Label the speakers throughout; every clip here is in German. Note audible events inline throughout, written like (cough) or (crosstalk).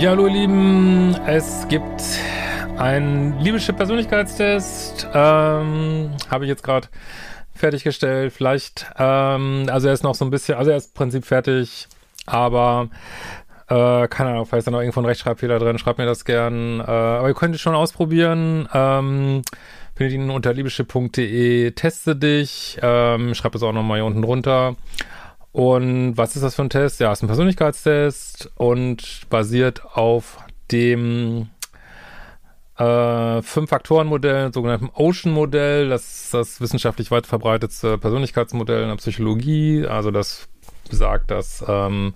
Speaker 1: Ja, hallo ihr Lieben, es gibt einen Liebeschip Persönlichkeitstest, ähm, habe ich jetzt gerade fertiggestellt. Vielleicht, ähm, also er ist noch so ein bisschen, also er ist im Prinzip fertig, aber äh, keine Ahnung, vielleicht ist da noch irgendwo ein Rechtschreibfehler drin, schreibt mir das gern. Äh, aber ihr könnt es schon ausprobieren. Ähm, findet ihn unter liebeschip.de, teste dich, ähm, schreibt es auch nochmal hier unten drunter. Und was ist das für ein Test? Ja, ist ein Persönlichkeitstest und basiert auf dem äh, Fünf-Faktoren-Modell, sogenannten Ocean-Modell. Das ist das wissenschaftlich weit verbreitetste Persönlichkeitsmodell in der Psychologie. Also das besagt, dass ähm,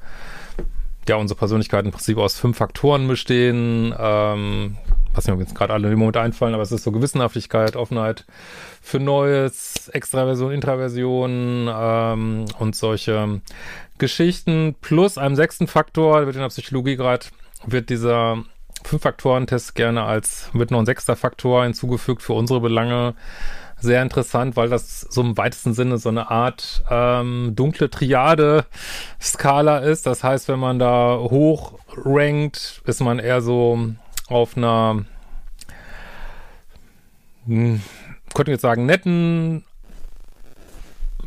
Speaker 1: ja unsere Persönlichkeiten im Prinzip aus fünf Faktoren bestehen. Ähm, was mir jetzt gerade alle im Moment einfallen, aber es ist so Gewissenhaftigkeit, Offenheit für Neues, Extraversion, Intraversion ähm, und solche Geschichten. Plus einem sechsten Faktor, wird in der Psychologie gerade, wird dieser Fünf-Faktoren-Test gerne als, wird noch ein sechster Faktor hinzugefügt für unsere Belange. Sehr interessant, weil das so im weitesten Sinne so eine Art ähm, dunkle Triade-Skala ist. Das heißt, wenn man da hoch rankt, ist man eher so auf einer, hm, könnte jetzt sagen, netten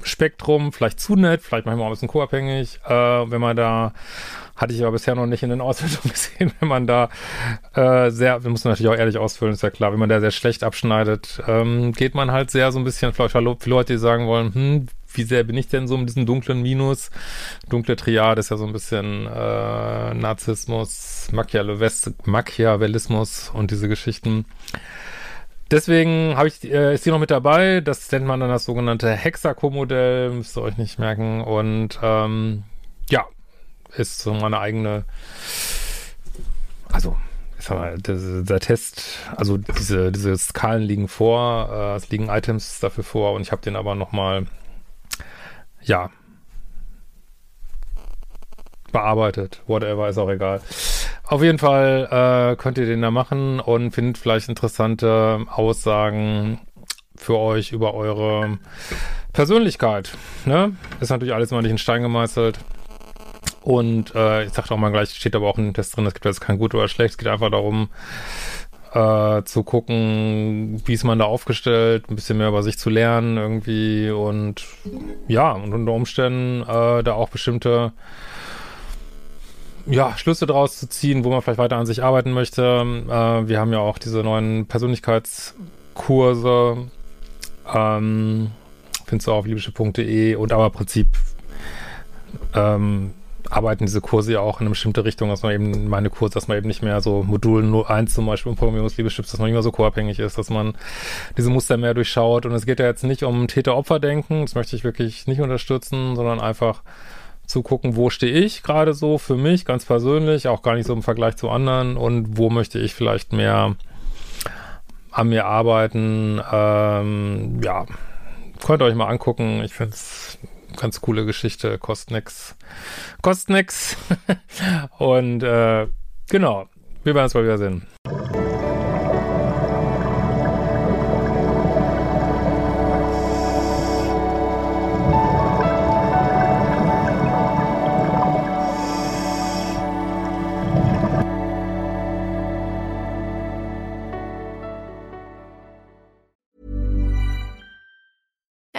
Speaker 1: Spektrum, vielleicht zu nett, vielleicht manchmal auch ein bisschen co-abhängig. Äh, wenn man da, hatte ich aber bisher noch nicht in den Auswertungen (laughs) gesehen, wenn man da äh, sehr, wir müssen natürlich auch ehrlich ausfüllen, ist ja klar, wenn man da sehr schlecht abschneidet, ähm, geht man halt sehr so ein bisschen, vielleicht viele Leute, die sagen wollen, hm, wie sehr bin ich denn so mit diesem dunklen Minus? Dunkle Triade ist ja so ein bisschen äh, Narzissmus, Machiavellismus und diese Geschichten. Deswegen habe ich, äh, ist die noch mit dabei. Das nennt man dann das sogenannte Hexaco-Modell, müsst ihr euch nicht merken. Und ähm, ja, ist so meine eigene, also ich sag mal, der, der Test, also diese, diese Skalen liegen vor, äh, es liegen Items dafür vor und ich habe den aber nochmal ja, bearbeitet. Whatever, ist auch egal. Auf jeden Fall äh, könnt ihr den da machen und findet vielleicht interessante Aussagen für euch über eure Persönlichkeit. Ne? Ist natürlich alles immer nicht in Stein gemeißelt. Und äh, ich sagte auch mal gleich, steht aber auch in dem Test drin, es gibt jetzt kein gut oder schlecht, es geht einfach darum, äh, zu gucken, wie ist man da aufgestellt, ein bisschen mehr über sich zu lernen irgendwie und ja, und unter Umständen äh, da auch bestimmte ja, Schlüsse draus zu ziehen, wo man vielleicht weiter an sich arbeiten möchte. Äh, wir haben ja auch diese neuen Persönlichkeitskurse. Ähm, findest du auf liebische.de und aber im Prinzip ähm, arbeiten diese Kurse ja auch in eine bestimmte Richtung, dass man eben, meine Kurse, dass man eben nicht mehr so Modul 1 zum Beispiel um Programmierungsliebeschips, dass man nicht mehr so co-abhängig ist, dass man diese Muster mehr durchschaut. Und es geht ja jetzt nicht um Täter-Opfer-Denken, das möchte ich wirklich nicht unterstützen, sondern einfach zu gucken, wo stehe ich gerade so für mich, ganz persönlich, auch gar nicht so im Vergleich zu anderen und wo möchte ich vielleicht mehr an mir arbeiten. Ähm, ja, könnt ihr euch mal angucken. Ich finde es ganz coole Geschichte, kostet nix. Kostet nix. (laughs) Und äh, genau, wir werden uns mal wiedersehen.